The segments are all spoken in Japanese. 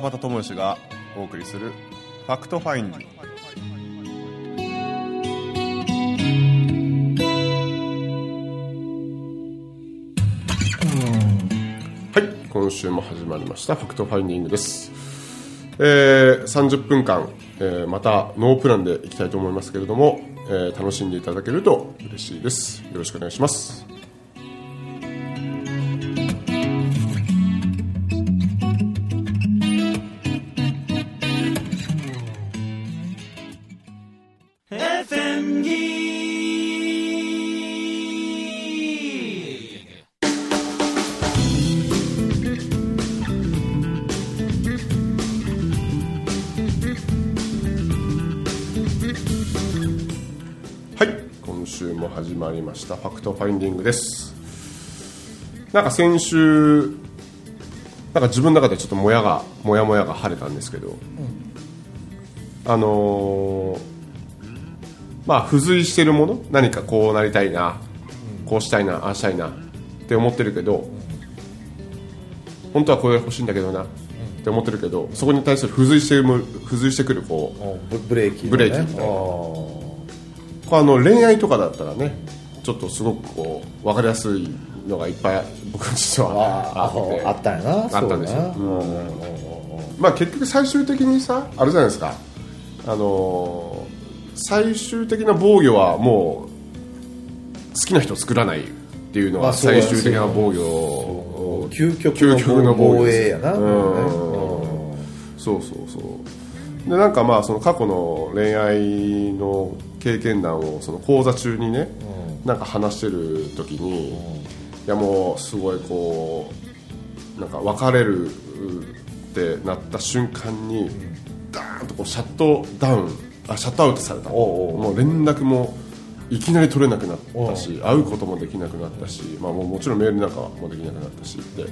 川端知義がお送りする「 Fact Finding」はい今週も始まりました Fact Finding です。えー、30分間、えーまたノープランでいきたいと思いますけれども、えー楽しんでいただけると嬉しいです。よろしくお願いします。はい今週も始まりましたファクトファインディングです。なんか先週なんか自分の中でちょっともやがもやもやが晴れたんですけど、あのーまあ付随してるもの何かこうなりたいな、こうしたいなああしたいなって思ってるけど本当はこれ欲しいんだけどなって思ってるけどそこに対する付随して付随してくるこうブブレーキのね。ブレーキみたいな。これあの恋愛とかだったらねちょっとすごくこう分かりやすいのがいっぱい僕実あはあって。ああったんやなあったんですよ。まあ結局最終的にさあれじゃないですか。あのー最終的な防御はもう好きな人作らないっていうのが最終的な防御究極のの防衛やな、うん。そうそうそうでなん。かまあその過去の恋愛の経験談をその講座中にね、なん。か話してる時に、いやもうすごいこうなん。か別れるってなった瞬間に、ダーンとこうシャットダウンあシャットアウトされた。もう連絡もいきなり取れなくなったし会うこともできなくなったし、まあ、もうもちろんメールなんかもできなくなったしって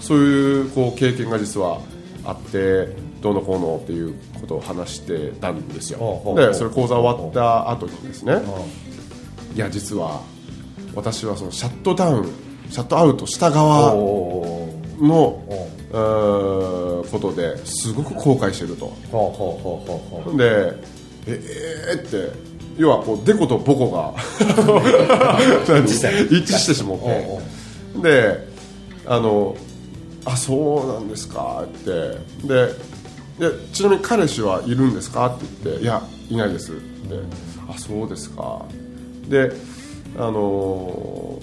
そういうこう経験が実はあってどうのこうのっていうことを話してたんですよ。でそれ講座終わった後にですねいや実は私はそのシャットダウンシャットアウトした側のことですごく後悔してると。でええーって要はこうデコとボコが 一致してしまって。であのあそうなんですかって。ででちなみに彼氏はいるんですかって言っていやいないですって。あそうですか。であの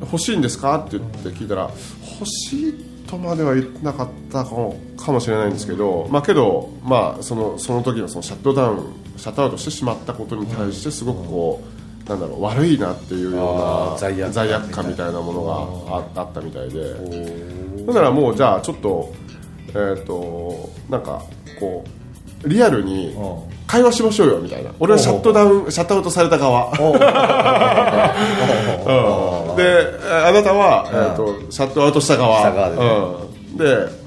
欲しいんですかって言って聞いたら欲しいとまでは言ってなかったかもかもしれないんですけど、まあ、けど、まあ、そのその時のそのシャットダウンシャットアウトしてしまったことに対してすごくこう、なんだろう悪いなっていうようあなー罪悪感みたいな。ものがああったみたいで。だからもうじゃあちょっとえっ、となんかこうリアルに会話しましょうよみたいな。俺はシャットダウンシャットアウトされた側。うん。であなたは、えー、とシャットアウトした側。で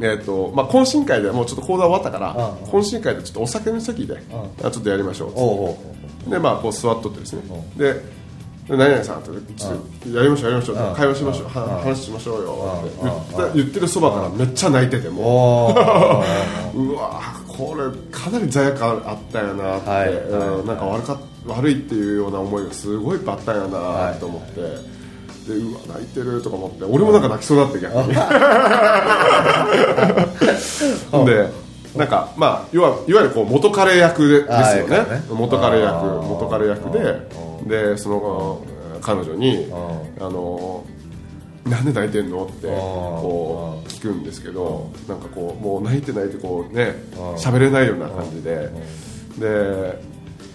えーとまあ、懇親会でもうちょっと講座終わったから、うん。懇親会でちょっとお酒の席で、あちょっとやりましょうでまあこう座っとってですね、でで何々さんとちょっとやりましょうやりましょう、会話しましょう、は話しましょうよって言ってるそばからめっちゃ泣いてても、おー。うわこれかなり罪悪感あったよなって、はい。うん。なんか悪か悪いっていうような思いがすごいいっぱいあったんやなと思って、でうわ泣いてるとか思って。俺もなんか泣きそうだって逆に。でなんかまあ要はいわゆるこう元彼役でですよあねーね。元彼役元彼役で。でその彼女にうあのなんで泣いてんの？ってこう聞くんですけどなんかこうもう泣いて泣いてこうね喋れないような感じで。で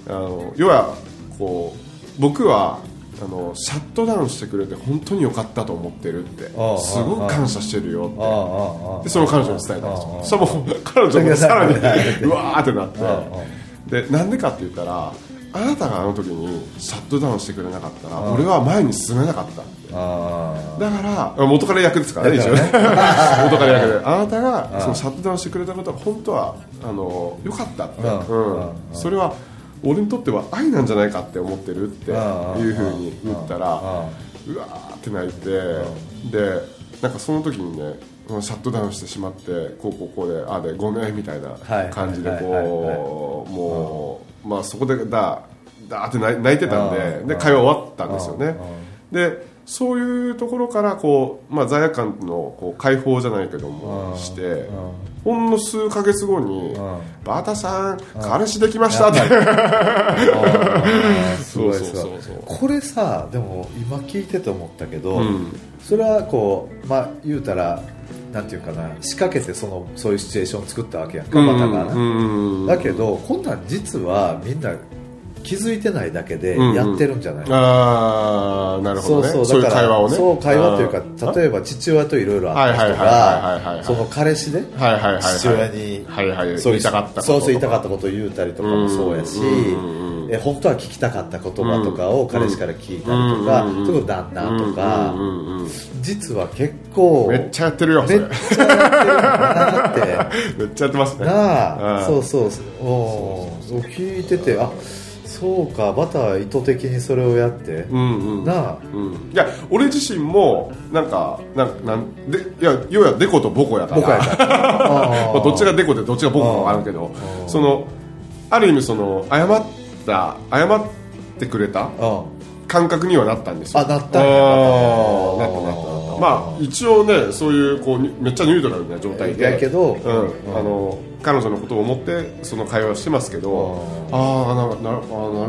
あの要はこう僕はあのシャットダウンしてくれて本当に良かったと思ってるってすごく感謝してるよって。でその彼女に伝えたんですよ。そしたらもう彼女もさらに うわーってなって。でなんでかって言ったらあなたがあの時にシャットダウンしてくれなかったら俺は前に進めなかっただから元彼役ですからね一応ね。元彼役で。あなたがそのシャットダウンしてくれたことは本当はあの良かったって、うん。うん。それは俺にとっては愛なんじゃないかって思ってるっていうふうに言ったらうわーって泣いてでなんかその時にねうんシャットダウンしてしまってこうこうこうでああでごめんみたいなはい。感じでこうもうまあそこでだだーって泣いてたんでうんで会話終わったんですよね。うんでそういうところからこう、まあ、罪悪感のこう解放じゃないけどうん。もしてうん。ほんの数ヶ月後にうん「バータさん彼氏できました」って。これさでも今聞いてて思ったけど、うん。それはこうまあ言うたらなんていうかな仕掛けてそのそういうシチュエーションを作ったわけやん。か、またがな、うん。だけどこんなん実はみんな気づいてないだけでうんうん。やってるんじゃない、ああなるほどね。そうそうそういうだから会話をね。そう会話というか例えば父親といろいろあった人がその彼氏で父親にそう言いたかったことそうそう言いたかったことを言うたりとかもそうやしうんえ本当は聞きたかった言葉とかを彼氏から聞いたりとかうん。そういうこと旦那とかうんうんうん実は結構めっちゃやってるよそれ。めっちゃやってるんだ なって。めっちゃやってますね。なあうん。そうそうそう。おーそう聞いててあそうかバター意図的にそれをやって。うんうん。なあ。うん、いや俺自身もなんかなんなんでいや要はデコとボコやから。僕やから。まあどっちがデコでどっちがボコかあるけどうんそのある意味その謝った謝ってくれたうん感覚にはなったんですよ。あなったんや。あなったなったなった。まあ一応ねそういうこうにめっちゃニュートラルな状態で。やけど。うん。うん。あの彼女のことを思ってその会話をしてますけどうんああなななる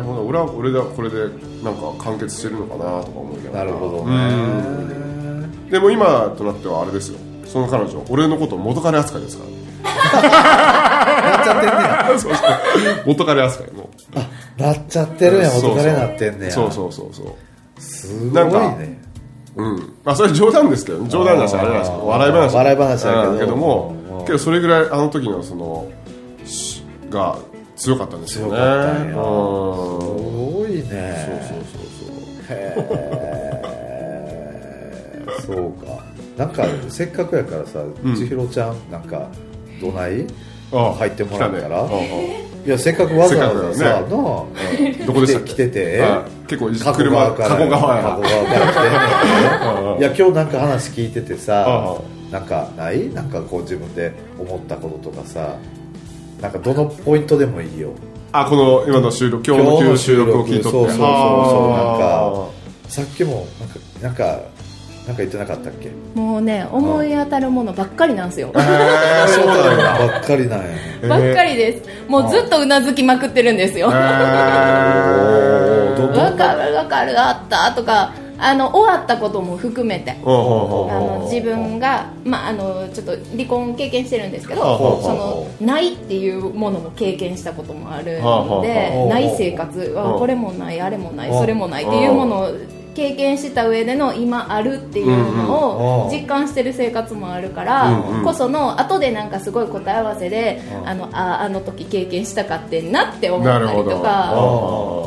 ほど。俺は俺でこれでなんか完結してるのかなとか思いながら。なるほどうん。ねでも今となってはあれですよ。その彼女俺のことを元彼扱いですから。なっちゃってんねや。そうそう。元彼扱いも。なっちゃってるやん。元彼なってんねや。そうそう。そうそうすごいなんかねうん。まあそれ冗談ですけどね。冗談だしあれなんですけど。笑い話。笑い話だけど。もうんけどそれぐらいあの時のそのしが強かったんですよね。すごいね。そうそうそうへえそうか。なんかせっかくやからさん。千尋ちゃんなんかどない？あ入ってもらったら？いやせっかくわざわざさせっかくなあ。どこでした来てて。あ結構車川から。加古川から来て いや今日なんか話聞いててさあなんかない？なんかこう自分で思ったこととかさ？なんかどのポイントでもいいよ。あこの今の収録今日の収録を聞いとって。そうそうそうそう。あさっきもなんかなんかなんか言ってなかったっけ？もうね思い当たるものばっかりなんですよ。ーへーそうなんだ。ばっかりなんやねばっかりですもうずっとうなずきまくってるんですよ。へー。どどわかるわかる。あったとかあの終わったことも含めてあの自分が、まあ、あのちょっと離婚経験してるんですけどそのないっていうものも経験したこともあるのでない生活はあこれもないあれもないはあそれもないっていうものを経験した上での今あるっていうのを実感してる生活もあるからこその後でなんかすごい答え合わせでうん。あのああの時経験したかってんなって思ったりとか。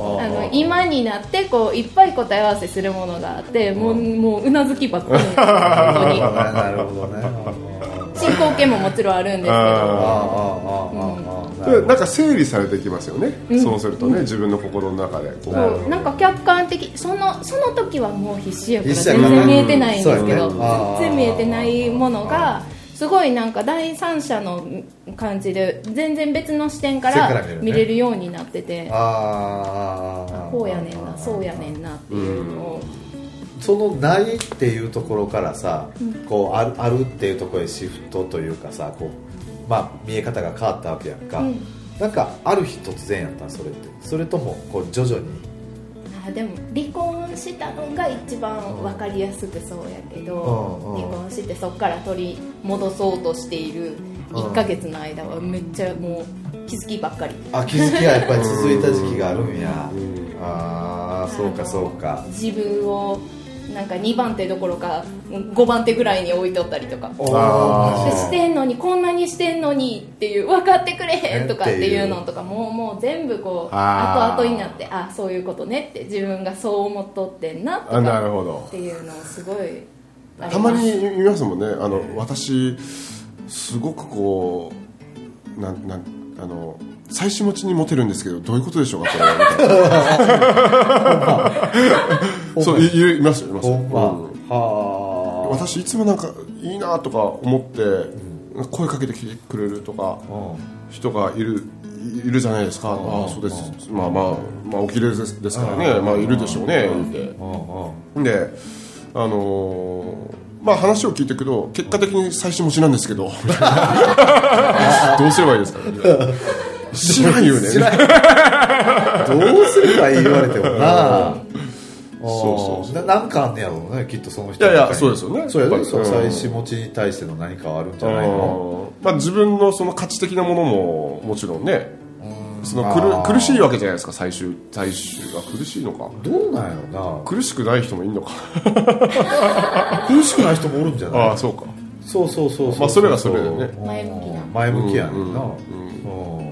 今になってこういっぱい答え合わせするものがあってもうもううなずきばっかり。なるほどね。進行形ももちろんあるんですけど。ああああああでなんか整理されてきますよね、そうするとね、自分の心の中でそう。なんか客観的そのその時はもう必死やから全然見えてないんですけど。全然見えてないものがすごいなんか第三者の感じで全然別の視点からら見れるようになってて。ああこうやねんなそうやねんなっていうのを。そのないっていうところからさ、こうあるあるっていうところへシフトというかさこう、まあ、見え方が変わったわけやんか、うん。なんかある日突然やったんそれって。それともこう徐々にあでも離婚したのが一番分かりやすくそうやけど、うんうん。離婚してそこから取り戻そうとしている1ヶ月の間はめっちゃもう気づきばっかり。あ気づきがやっぱり続いた時期があるんや、ああそうかそうか。自分をなんか2番手どころか5番手ぐらいに置いとったりとか。してんのにこんなにしてんのにっていう分かってくれへんとかっていうのとかもうもう全部こう後々になってあそういうことねって自分がそう思っとってんなとかるほど。っていうのをすごいたまに言いますもんね。あの私すごくこうなんなんあの妻子持ちにモテるんですけどどういうことでしょうかそれみたいなそういいいますよいます。よほん。私いつもなんかいいなとか思って声かけてきてくれるとかうん。人がいるいるじゃないですか、ああそうです。まあまあまあお綺麗ですですからね、まあいるでしょうね言って。うん。うん。であのーまあ話を聞いていくと結果的に妻子持ちなんですけど。どうすればいいですかね知らんよね。どうすればいい言われてもな。そうそうななんかあんねやろうねきっとその人いやいやそうですよね。そうやねそ妻子持ちに対しての何かはあるんじゃないの。まあ、自分のその価値的なものももちろんねその苦苦しいわけじゃないですか最終最終が。苦しいのか。どうなんやろ苦しくない人もいるのか。な苦しくない人もおるんじゃない？ああそうか。そうそうそうそうまあそれがそれでね。前向きな。前向きやねんな。うん。うん。うん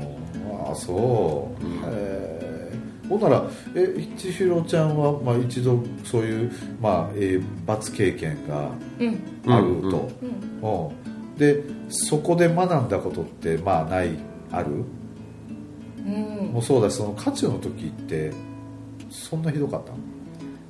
そう。へえほんならえ千尋ちゃんは、まあ、一度そういう、まあえー罰経験がうん。あるうん。と、うん。でそこで学んだことってまあないある？うん。もうそうだしその渦中の時ってそんなひどかったの？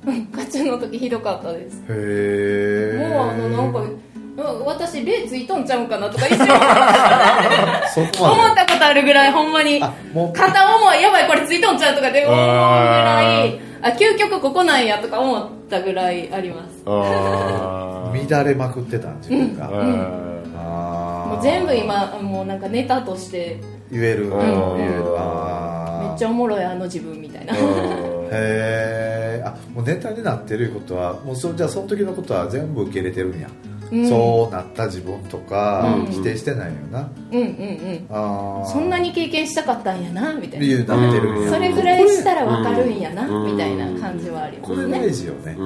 ガチの時ひどかったです。へえもうあのなんかうん私霊ついとんちゃうんかなとか一瞬。思ったことあるぐらいほんまに。片思いやばいこれついとんちゃうとかで思うぐらいああ究極ここなんやとか思ったぐらいあります乱れまくってたん自分が、ああーもう全部今もうなんかネタとして言える、ん言えるめっちゃおもろいあの自分みたいなーへえあもうネタになってることはもうそじゃあその時のことは全部受け入れてるんや、うんそうなった自分とか、うん。否定してないよな。うんうんうん。そんなに経験したかったんやなみたい理由なになってるんや、それぐらいしたら分かるんやなうん。みたいな感じはありまこれすね大事よね、う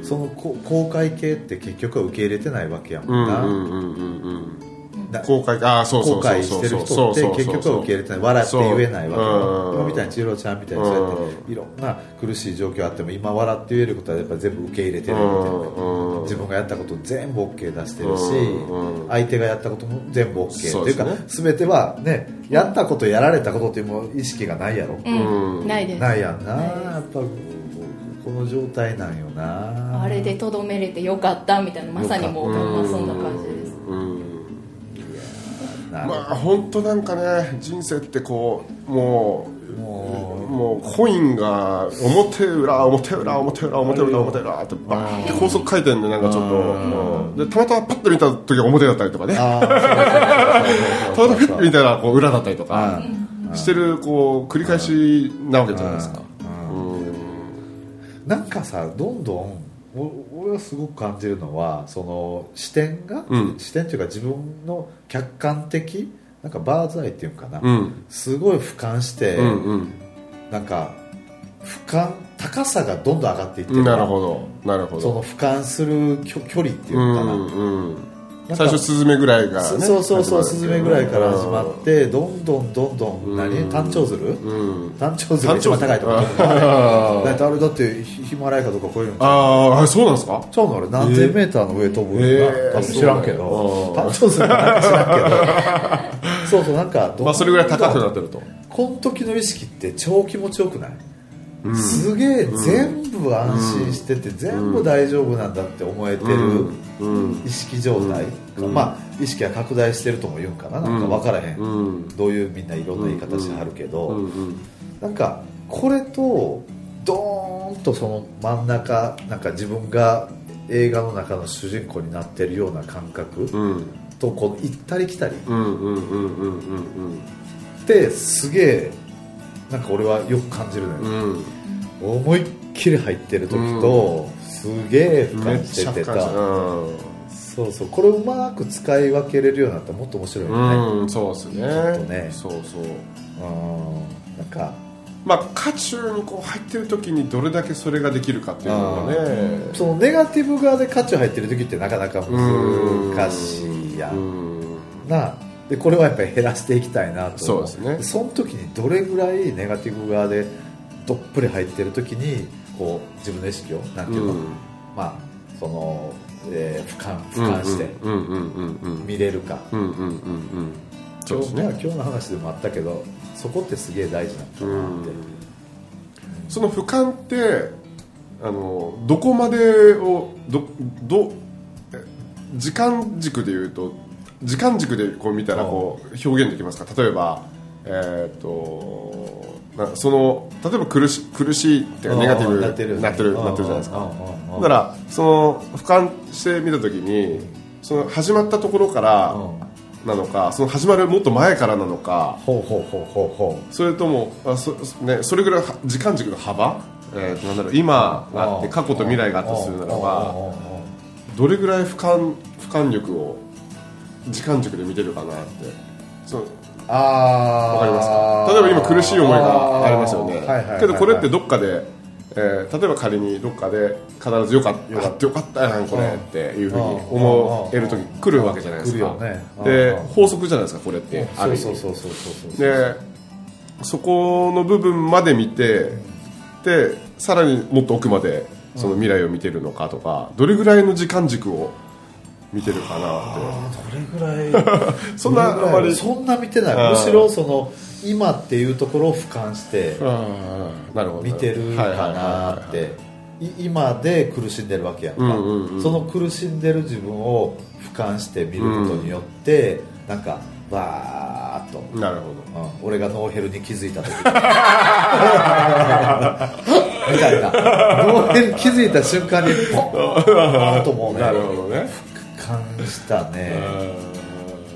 ん。そのこ公開系って結局は受け入れてないわけやもな、うんんうんうんうんうん。な公開ああそうそう後そう。悔してるそう人って結局は受け入れてない笑って言えないわけそう。ようん。今みたいに千尋ちゃんみたいにそうやっていろんな苦しい状況あっても今笑って言えることはやっぱ全部受け入れてるみたいな。うん。自分がやったこと全部 OK 出してるしうん。相手がやったことも全部 OK っていうかそうですね。全てはねやったことやられたことっていうもう意識がないやろ。うん。うん。ないです。ないやんな。やっぱこの状態なんよな。あれでとどめれてよかったみたいなまさにもうそん。な感じまあ本当なんかね人生ってこうもうももうコインが表裏表裏表裏表裏表裏ってバーンって高速回転でなんかちょっとうん。でたまたまパッと見た時は表だったりとかね。たまたまピッと見たらこう裏だったりとかうん。してるこう繰り返しなわけじゃないですか。うん。なんかさどんどんお俺はすごく感じるのはその視点が、うん。視点というか自分の客観的なんかバーズアイっていうかな、うん。すごい俯瞰して、うんうん。なんか俯瞰高さがどんどん上がっていってるなるほどなるほど。その俯瞰する距距離っていうかな,、んうんなん。か最初スズメぐらいがねそうそうそうスズメぐらいから始まってどんどんどんどんうん。何？単調鶴うん。単調鶴が一番高いとこ だってあれだってヒヒマラヤかとかこういうのあーそうなんですか？ちゃうの。あれ何千メーターの上飛ぶんだ、えー。多分知らんけど。そう単調するかなんか知らんけど。そうそうなんかどんまあそれぐらい高くなってると。この時の意識って超気持ちよくない、すげえ全部安心してて、全部大丈夫なんだって思えてる。うん意識状態、うん。まあ意識が拡大してるとも言うんかな。なんか分からへん、うん。どういうみんないろんな言い方してはるけど、うん。うん。なんかこれとドーンとその真ん中なんか自分が映画の中の主人公になってるような感覚うん。とこの行ったり来たり。ってすげえなんか俺はよく感じるのよ、うん。思いっきり入ってる時と、すげえ俯めっ瞰しててちゃ感じたそうそう。これをうまく使い分けれるようになったらもっと面白いよね、うん、うん、そうですね。きっとねそうそう。うん。なんか。まあ渦中にこう入ってる時にどれだけそれができるかっていうのがね。そのネガティブ側で価値入ってる時ってなかなか難しいやん。うん。な。でこれはやっぱり減らしていきたいなとそうですね。その時にどれぐらいネガティブ側でどっぷり入ってる時にこう自分の意識をなんていうの、うん。まあその、えー俯瞰俯瞰してうんうんうんうん。見れるか、今日まあ今日の話でもあったけどそこってすげえ大事なんだなって、その俯瞰ってあのどこまでをどどえ時間軸でいうと時間軸でこう見たらこう表現できますか？例えばえっ、となその例えば苦し苦しいっていうかネガティブなってるなってるじゃないですか。だからその俯瞰してみた時にその始まったところからなのかその始まるもっと前からなのかほうほうほうほうほそれともあそ,、ね、それぐらいは時間軸の幅、えーとなんだろう今があって過去と未来があったとするならばどれぐらい俯瞰俯瞰力を時間軸で見てるかなって。そうあわかりますか？例えば今苦しい思いがありますよね、はいはいけどこれってどっかで、えー例えば仮にどっかで必ずよかったよかったよかったやんこれっていうふうに思える時来るわけじゃないですか。ね。でうん。法則じゃないですかこれってあるそうそうそうそうそう。でそこの部分まで見てでさらにもっと奥までその未来を見てるのかとかどれぐらいの時間軸を見てるかなっあーどれぐらい？て そんなあまり。そんな見てなうんいむしろその今っていうところを俯瞰して見てるかなはいってい今で苦しんでるわけやんか、うんうんうん。その苦しんでる自分を俯瞰して見ることによって、なんかバーッと、なるほうん。俺がノーヘルに気づいた時 みたいな。ノーヘルに気づいた瞬間にポーンともうね。ど なるほどね俯瞰したね。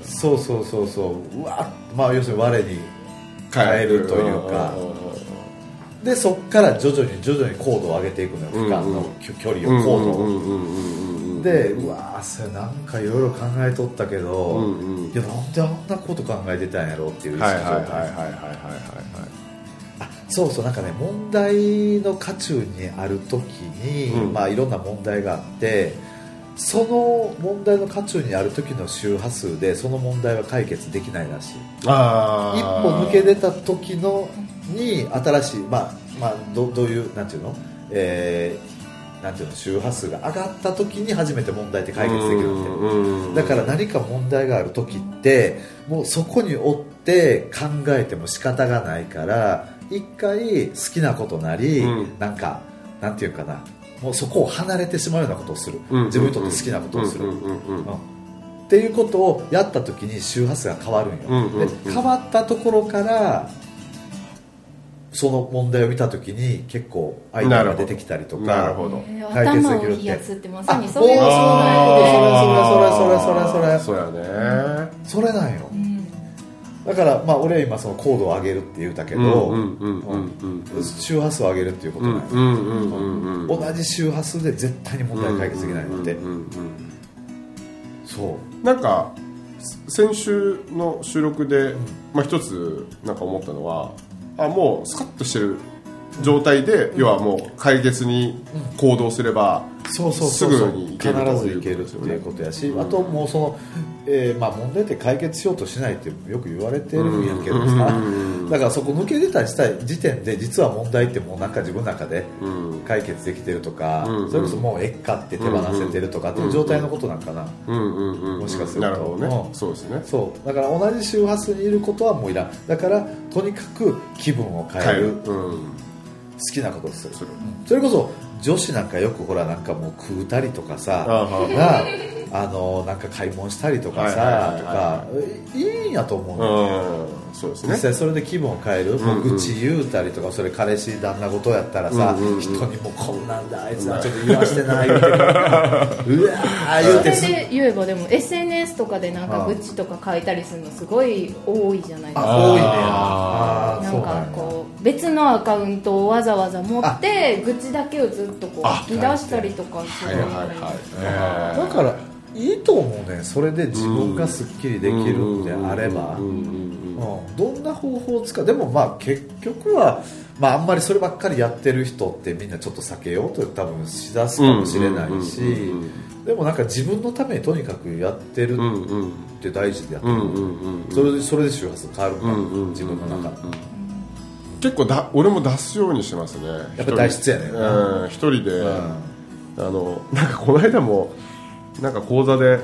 そうそうそうそう。うわまあ要するに我に返るというか。でそっから徐々に徐々に高度を上げていくのよ俯瞰の距距離を高度を。でうわーそれなんかいろいろ考えとったけど、うんうん。いやなんであんなこと考えてたんやろっていう意識はいはいはいはい状そうそうなんかね問題の渦中にある時に、うん。まあいろんな問題があってその問題の渦中にある時の周波数でその問題は解決できないらしい。あ一歩抜け出た時のに新しいまあまあどどういうなんていうの？えーなんていうの？周波数が上がった時に初めて問題って解決できるんでだから何か問題がある時ってもうそこに追って考えても仕方がないから一回好きなことなり、うん。なんかなんていうかな？もうそこを離れてしまうようなことをする、うん。自分にとって好きなことをする、っていうことをやった時に周波数が変わるん。よ、うん。うん。うん。で変わったところからその問題を見た時に結構アイデアが出てきたりとかなるほどえー解決頭できるってをいいやつってまさにあそれをもうそうなん。やそれそれそれそれそれそれそうやねそれなん。ようんだからまあ俺は今その高度を上げるって言ったけど、周波数を上げるっていうことなん同じ周波数で絶対に問題解決できないので、そう。なんか先週の収録で、まあ、一つなんか思ったのはあもうスカッとしてる状態で、要はもう解決に行動すれば、そうそうそうすぐに必ず行けるっていうことやし、うん。あともうその、えーまあ、問題って解決しようとしないってよく言われてるんやけどさ、うん。だからそこ抜け出た時点で実は問題ってもうなんか自分の中でうん。解決できてるとか、うん。それこそもうえっかって手放せてるとかっていう状態のことなんかな、もしかすると。なるほどね。うん。そうですね。そう。だから同じ周波数にいることはもういらん。だからとにかく気分を変える。うん。好きなことをする。それこそ女子なんかよくほらなんかもう食うたりとかさがあのなんか買い物したりとかさはいとかいいんやと思うのうんそうです実ね際それで気分を変える、もう愚痴言うたりとかそれ彼氏旦那事やったらさ、うんうん。うん人にもこんなんだあいつはちょっと言わしてな 言うてくるからうわー言うそれで言えばでも SNS とかでなんかああ愚痴とか書いたりするのすごい多いじゃないですか。あ多いね。ああーなんかこう別のアカウントをわざわざ持って愚痴だけをずっとこうあ吐き出したりとかするはいはいはい。えーだからいいと思うね。それで自分がすっきりできるんであれば、うんうんうんうん。どんな方法を使う？でもまあ結局は、まあ、あんまりそればっかりやってる人ってみんなちょっと避けようと多分しだすかもしれないしでもなんか自分のためにとにかくやってるって大事でやってる、うんうんうん。それでそれで周波数変わるから、うんうん自分の中、うん結構だ俺も出すようにしてますね。やっぱ体質やねんうん一人で、うん。あのなんかこの間もなんか講座で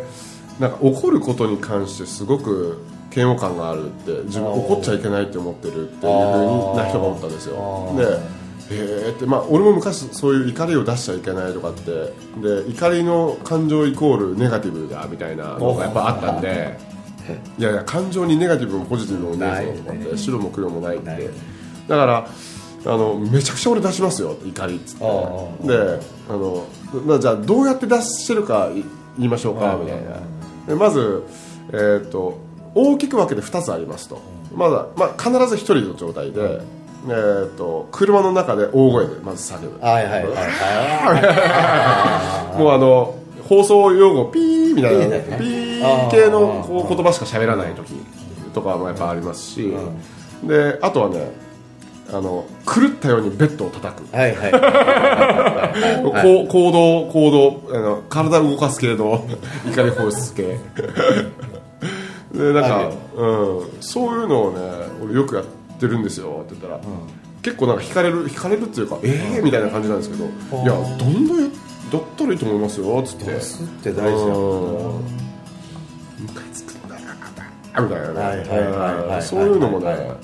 なんか怒ることに関してすごく嫌悪感があるって自分怒っちゃいけないって思ってるっていうふうな人が思ったんですよ。でへえってまあ俺も昔そういう怒りを出しちゃいけないとかってで怒りの感情イコールネガティブだみたいなのがやっぱあったんで いやいや感情にネガティブもポジティブもね。えぞとかって白も黒もないって。だからあのめちゃくちゃ俺出しますよ怒りっつって。であのまあじゃあどうやって出してるかい言いましょうかみたいな。でまず、えー、と大きく分けて2つありますと。まだ、まあ、必ず1人の状態で、えー、と車の中で大声でまず叫ぶ。はいはいはい。は もうあの放送用語ピーみたいな。ピー系のこう言葉しか喋らない時とかもやっぱありますし、であとはねあの狂ったようにベッドを叩く、いはい。はい行動行動あの体を動かす系の怒り放出系でなんかうん、そういうのをね俺よくやってるんですよって言ったら、結構なんか惹かれる惹かれるっていうかええー、みたいな感じなんですけどいやどんどんやだったらいいと思いますよっつって。ドスって大事やもん。うんムカつくんだよみたいなね、はいはいそういうのもね、はいはい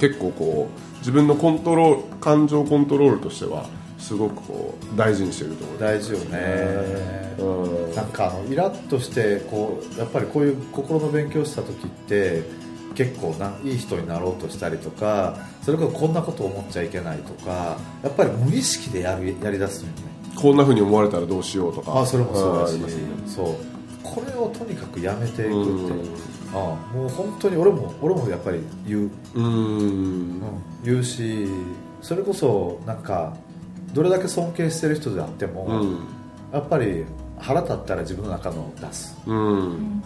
結構こう自分のコントロール感情コントロールとしてはすごくこう大事にしてるところ。大事よね。うん。なんかあのイラッとしてこうやっぱりこういう心の勉強した時って結構ないい人になろうとしたりとかそれこそこんなこと思っちゃいけないとかやっぱり無意識でやるやりだすのよね。こんなふうに思われたらどうしようとか。あそれもそうだし、ね。そう。これをとにかくやめていくってうん。あもう本当に俺も俺もやっぱり言う、うん。うん。言うしそれこそなんかどれだけ尊敬してる人であっても、うん。やっぱり腹立ったら自分の中の出す。うん。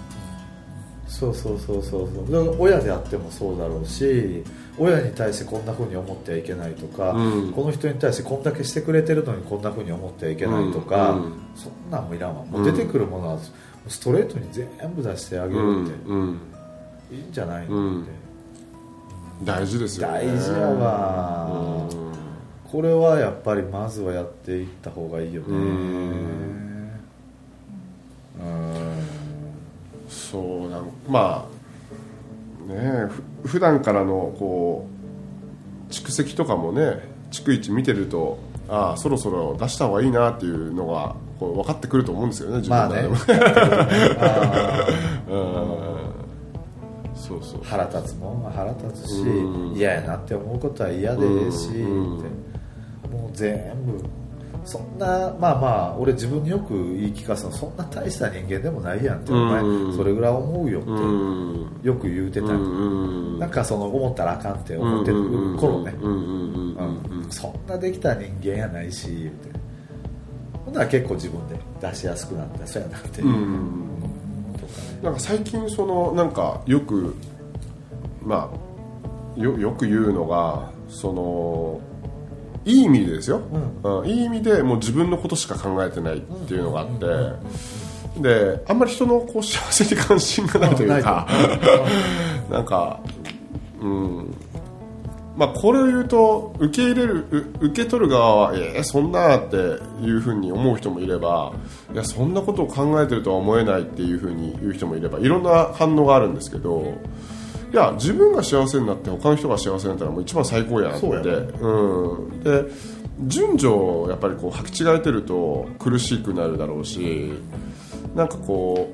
そうそうそうそうそう。親であってもそうだろうし親に対してこんな風に思ってはいけないとか、うん。この人に対してこんだけしてくれてるのにこんな風に思ってはいけないとか、うん。うんそんなんもいらんわ。もう出てくるものはストレートに全部出してあげうるって、いいんじゃないのうん。って、大事ですよね。大事やわ、うんこれはやっぱりまずはやっていった方がいいよね。うん。うん。そうなんまあねえふ普段からのこう蓄積とかもね逐一見てるとああそろそろ出した方がいいなっていうのがこう分かってくると思うんですよね自分でも そうそうー腹立つもんは腹立つしうん。嫌やなって思うことは嫌でええしって全部。そんなまあまあ俺自分によく言い聞かすのそんな大した人間でもないやんってお前うん。それぐらい思うよってうん。よく言うてた。んうん。なんかその思ったらあかんって思ってる頃ね。そんなできた人間やないし言うて。ほんなら結構自分で出しやすくなった。そうやなって。いう、うん。とかねなんか最近そのなんかよくまあよよく言うのがそのいい意味でですよ、うん。いい意味でもう自分のことしか考えてないっていうのがあって、であんまり人のこう幸せに関心がないというか、な んかうん。まあこれを言うと受け入れるう受け取る側はえー、そんなっていうふうに思う人もいればいやそんなことを考えてるとは思えないっていうふうに言う人もいればいろんな反応があるんですけどいや自分が幸せになって他の人が幸せになったらもう一番最高やなって。そううん、で順序をやっぱりこう履き違えてると苦しくなるだろうしなんかこ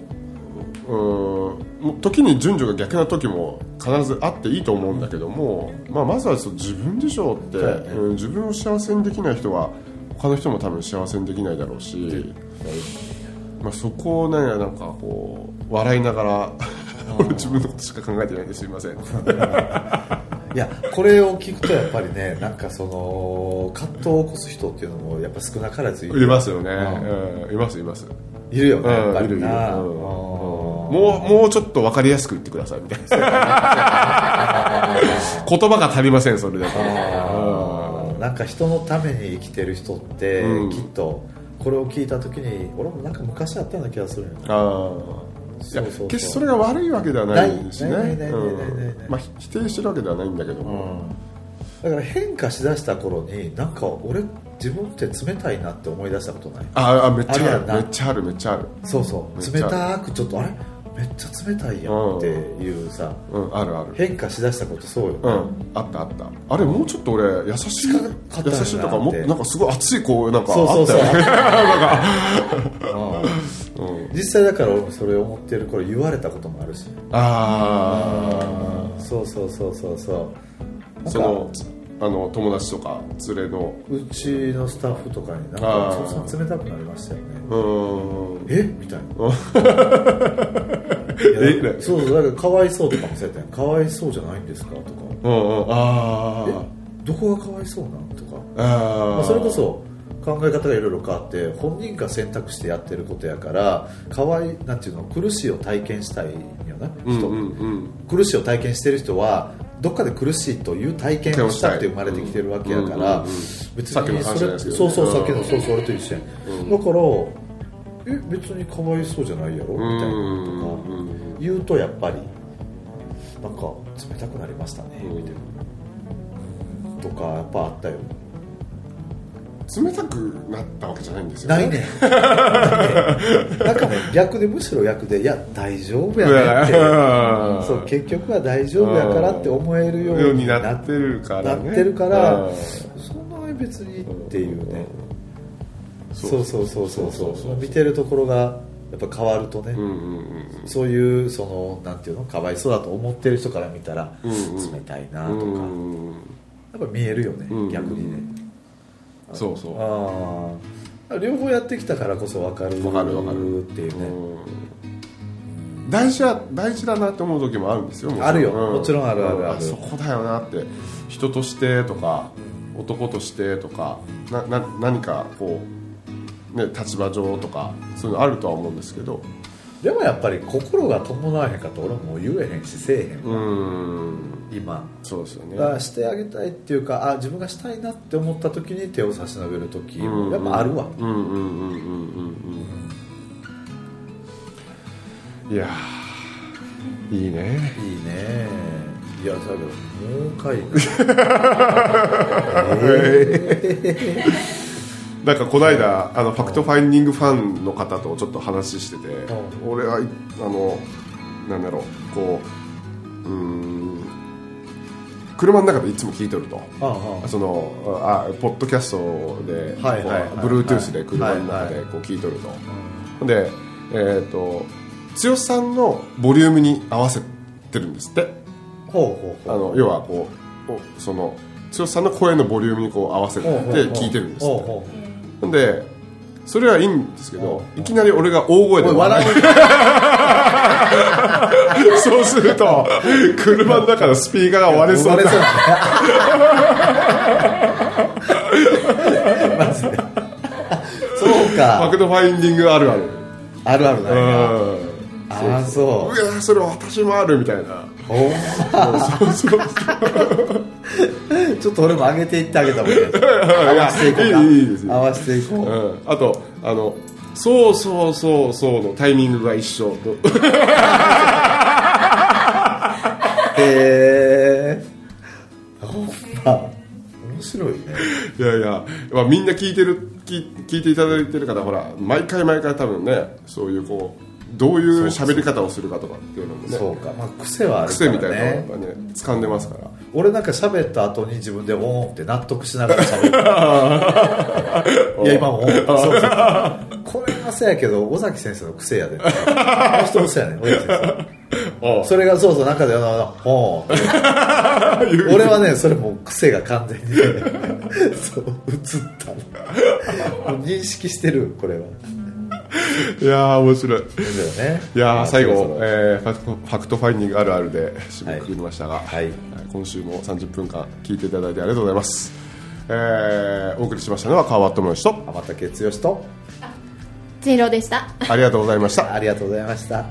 ううん時に順序が逆な時も必ずあっていいと思うんだけども、まあ、まずはそう自分でしょうって、うん、自分を幸せにできない人は他の人も多分幸せにできないだろうし、まあ、そこをねなんかこう笑いながら俺 自分のことしか考えてないんです。いません。いやこれを聞くとやっぱりねなんかその葛藤を起こす人っていうのもやっぱ少なからずいる。いますよね、ううん、いますいます。いるよねやっぱりな、うん。うん。もうもうちょっと分かりやすく言ってくださいみたいな。言葉が足りませんそれだと。あー。なんか人のために生きてる人って、うん。きっとこれを聞いた時に俺もなんか昔あったような気がするよ。ねあ決してそれが悪いわけではないしね。ないないないないないないうん。まあひ否定してるわけではないんだけども、だから変化しだした頃になんか俺自分って冷たいなって思い出したことない？ああめっちゃある。めっちゃあるめっちゃある。そうそう。冷たくちょっとあれ？めっちゃ冷たいやんっていうさ、うん。あるある。変化しだしたことそうよね、うん。あったあった。あれもうちょっと俺優しい優しいとかもなんかすごい熱いこうなんかそうそうそう。あったよねうん。実際だから俺もそれ思ってる頃言われたこともあるし。あそうそうそうそうそう。そのあの友達とか連れの。うちのスタッフとかになんあかー「そうさん冷たくなりましたよね。うーん」え？みたいな。え？そうそうだからかわいそうとかもそうやったやん。かわいそうじゃないんですか？とか。うんうん。あえ？どこがかわいそうなん？とか。ああまあ、それこそ考え方がいろいろ変わって本人が選択してやってることやからかわいなんていうの苦しいを体験したいんよな人、うんうんうん。苦しいを体験してる人はどっかで苦しいという体験をしたくて生まれてきてるわけやから、うんうんうんうん。別にそれ話じゃないですけどそうそううん。さっきのそうそれと一緒や、うん。だからえ別にかわいそうじゃないやろ？みたいなうんとか言うとやっぱりなんか冷たくなりましたねうんみたいな。とかやっぱあったよ冷たくなったわけじゃないんですよないね。なんかね逆でむしろ逆でいや大丈夫やねって。うんそう結局は大丈夫やからって思えるようにななってるからね。なってるから。うんそんな別にっていうね。そそううそうそうそう。そう見てるところがやっぱ変わるとね、うんうんうんそういうそのなんていうの？かわいそうだと思ってる人から見たら、うんうん。冷たいなとか、うんやっぱ見えるよね、うん。逆にねそうそう。ああ両方やってきたからこそ分かるわかるわかる。っていうね、うん。大事は大事だなって思う時もあるんですよもちろん。あるよ。うん。もちろんあるあるある。そこだよなって。人としてとか男としてとかなな何かこう、ね、立場上とかそういうのあるとは思うんですけどでもやっぱり心が伴わへんかと俺もう言えへんしせえへん、うん。今。そうですよね。だからしてあげたいっていうかあ自分がしたいなって思った時に手を差し伸べる時やっぱあるわ、うんうんうんうんうんうん。いやーいいね。いいね。いやだけどもうかい えなんかこの間あのファクトファインディングファンの方とちょっと話しててう俺はいあのなんだろうこううーん車の中でいつも聞いとると。そのあポッドキャストではいはいはい。こう Bluetooth で車の中でこう聞いとると。でえっと剛さんのボリュームに合わせてるんですって。ほうほうほう。あの要はこうおその剛さんの声のボリュームにこう合わせて聞いてるんですって。ほうほうほんでそれはいいんですけどいきなり俺が大声で笑う。そうすると車の中のスピーカーが割れそう。なマジで。そうマかクドファインディングあるある。あるあるなんやうん。ああそう。うわそれ私もあるみたいなお ーちょっと俺も上げていってあげたもんね合わせていこうか。いいいいですよ。合わせていこう、うん。あとあのそうそうそうそうのタイミングが一緒。とへえほんま面白いね。いやいや、まあ、みんな聞いてる聞聞いていただいてる方ほら毎回毎回多分ねそういうこうどういう喋り方をするかとかっていうのもね。そうか。まあ癖はあるか癖みたいなやっらねぱね掴んでますから。俺なんか喋った後に自分でオーンって納得しながら喋る。いや今もオーン。ってそうそうこれはそうやけど尾崎先生の癖やであの人の癖やね。尾崎先生。それがそうそう中であのほーって俺はねそれもう癖が完全にね そう映った認識してるこれはいやー面白い。ね。いやー最後えーファクトファインディングあるあるで締めくくりましたが、はい。今週も30分間聞いていただいてありがとうございます、えーお送りしましたのは川端智之と。天竹剛と。千尋でした。ありがとうございました。ありがとうございました